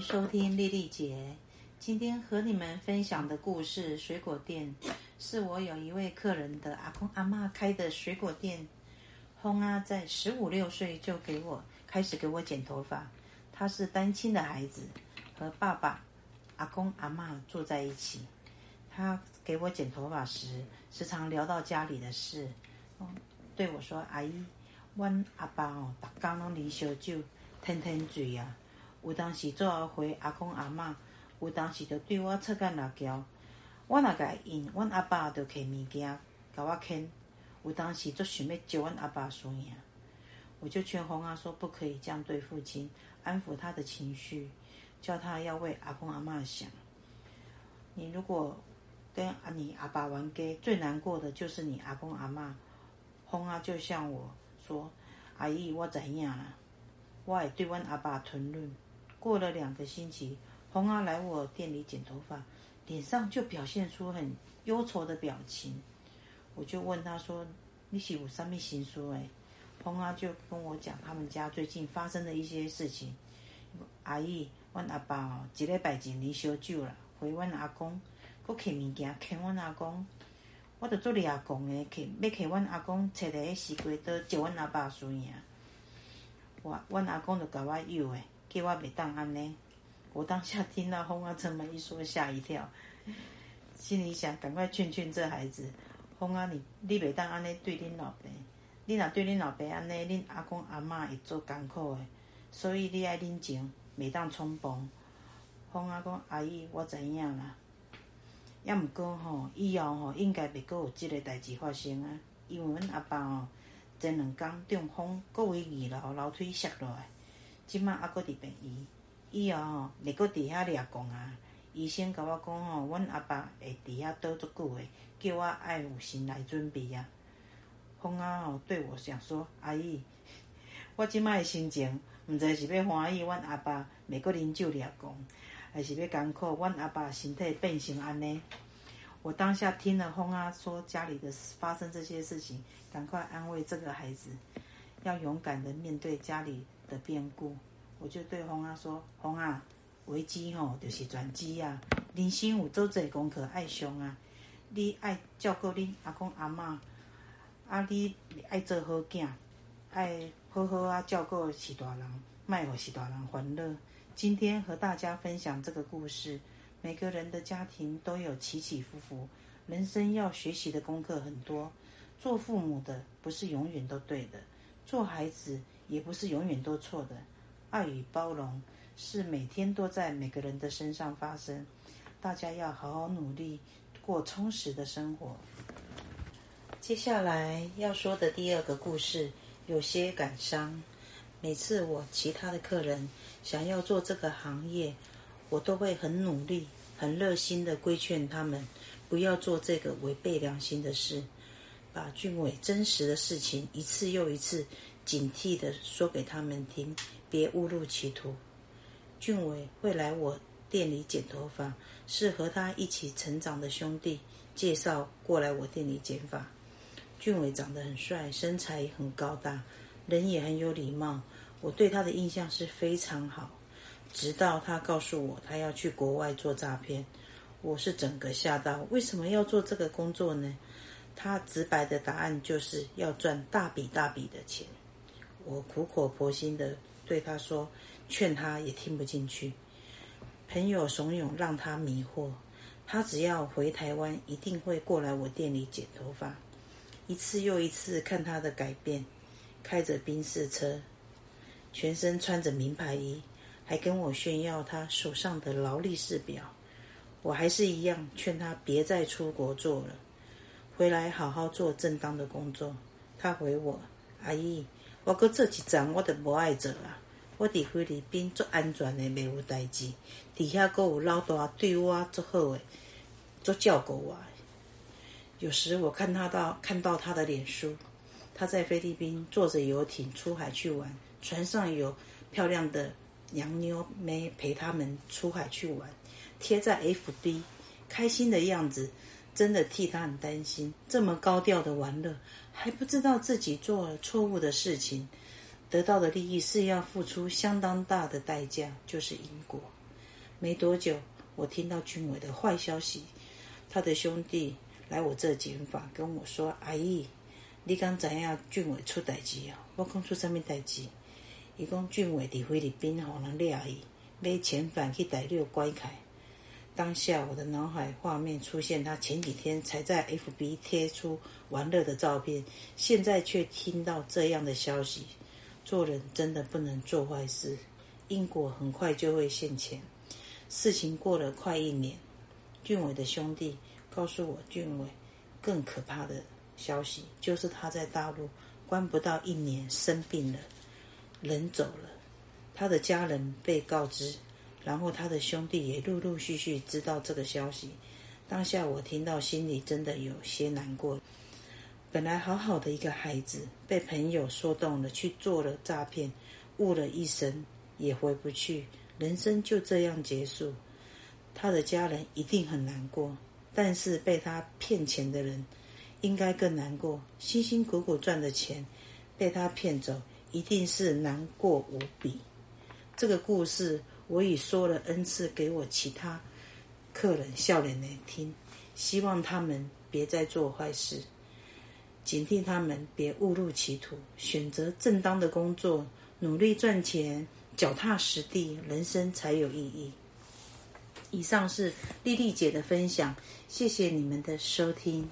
收听丽丽姐。今天和你们分享的故事，水果店是我有一位客人的阿公阿嬷开的水果店。轰啊，在十五六岁就给我开始给我剪头发。他是单亲的孩子，和爸爸、阿公阿嬷住在一起。他给我剪头发时，时常聊到家里的事。对我说：“阿姨，阮阿爸哦，逐工拢啉烧酒，天天醉啊。有当时做后回阿公阿嬷，有当时就对我扯干辣椒。我若甲伊应，阮阿爸就摕物件甲我牵。有当时就想要招阮阿爸输赢。我就劝红啊说，不可以这样对父亲，安抚他的情绪，叫他要为阿公阿嬷想。你如果跟阿你阿爸玩 gay，最难过的就是你阿公阿嬷。”轰啊！就像我说，阿姨，我知影啦，我也对阮阿爸吞论。过了两个星期，轰啊来我店里剪头发，脸上就表现出很忧愁的表情。我就问他说：“你是有啥物心事？”哎，轰啊就跟我讲他们家最近发生的一些事情。阿姨，阮阿爸哦，一礼拜前啉烧酒了，回阮阿公，搁摕物件欠阮阿公。我着做俩公诶，去要给阮阿公找个西瓜刀，借阮阿爸输赢。我阮阿公着甲我有诶，叫我袂当安尼。我当下听到轰啊这么一说，吓一跳，心里想赶快劝劝这孩子。轰啊，你你袂当安尼对恁老爸，你若对恁老爸安尼，恁阿公阿嬷会做艰苦诶。所以你爱忍情，袂当冲动。轰啊讲，阿姨，我知影啦。也毋过吼，以后吼应该袂阁有即个代志发生啊！因为阮阿爸吼前两工中风，阁为二楼楼梯摔落来，即马还阁伫病院。以后吼袂阁伫遐掠讲啊！医生甲我讲吼，阮阿爸会伫遐倒足久诶，叫我爱有心来准备啊！风啊吼对我想说，阿姨，我即马诶心情，毋知是要欢喜阮阿爸袂阁啉酒掠讲。还是要艰苦，阮阿爸身体变成安尼。我当下听了风啊说家里的发生这些事情，赶快安慰这个孩子，要勇敢的面对家里的变故。我就对红啊说：红啊，危机吼就是转机啊，人生有做侪功课爱上啊，你爱照顾恁阿公阿嬷，啊你爱做好囝，爱好好啊照顾是大人，卖互是大人烦恼。今天和大家分享这个故事。每个人的家庭都有起起伏伏，人生要学习的功课很多。做父母的不是永远都对的，做孩子也不是永远都错的。爱与包容是每天都在每个人的身上发生。大家要好好努力，过充实的生活。接下来要说的第二个故事有些感伤。每次我其他的客人想要做这个行业，我都会很努力、很热心地规劝他们不要做这个违背良心的事，把俊伟真实的事情一次又一次警惕地说给他们听，别误入歧途。俊伟会来我店里剪头发，是和他一起成长的兄弟介绍过来我店里剪发。俊伟长得很帅，身材也很高大。人也很有礼貌，我对他的印象是非常好。直到他告诉我他要去国外做诈骗，我是整个吓到。为什么要做这个工作呢？他直白的答案就是要赚大笔大笔的钱。我苦口婆心的对他说，劝他也听不进去。朋友怂恿让他迷惑，他只要回台湾，一定会过来我店里剪头发。一次又一次看他的改变。开着宾士车，全身穿着名牌衣，还跟我炫耀他手上的劳力士表。我还是一样劝他别再出国做了，回来好好做正当的工作。他回我：“阿姨，我搁做一站，我都无爱做了。我伫菲律宾做安全的，没有代志。底下搁有老大对我做好的，做照顾我。有时我看他到看到他的脸书。”他在菲律宾坐着游艇出海去玩，船上有漂亮的洋妞妹陪他们出海去玩，贴在 FB，开心的样子，真的替他很担心。这么高调的玩乐，还不知道自己做了错误的事情，得到的利益是要付出相当大的代价，就是因果。没多久，我听到俊伟的坏消息，他的兄弟来我这检法，跟我说：“阿姨，你刚知影俊伟出代志啊？我讲出什么代志？伊讲俊伟伫菲律宾互人掠去，被遣返去大陆关起。”当下我的脑海画面出现，他前几天才在 FB 贴出玩乐的照片，现在却听到这样的消息。做人真的不能做坏事，因果很快就会现前。事情过了快一年，俊伟的兄弟告诉我，俊伟更可怕的消息就是他在大陆关不到一年生病了，人走了，他的家人被告知。然后他的兄弟也陆陆续续知道这个消息，当下我听到心里真的有些难过。本来好好的一个孩子，被朋友说动了去做了诈骗，误了一生也回不去，人生就这样结束。他的家人一定很难过，但是被他骗钱的人应该更难过。辛辛苦苦赚的钱被他骗走，一定是难过无比。这个故事。我已说了 N 次给我其他客人笑脸来听，希望他们别再做坏事，警惕他们别误入歧途，选择正当的工作，努力赚钱，脚踏实地，人生才有意义。以上是丽丽姐的分享，谢谢你们的收听。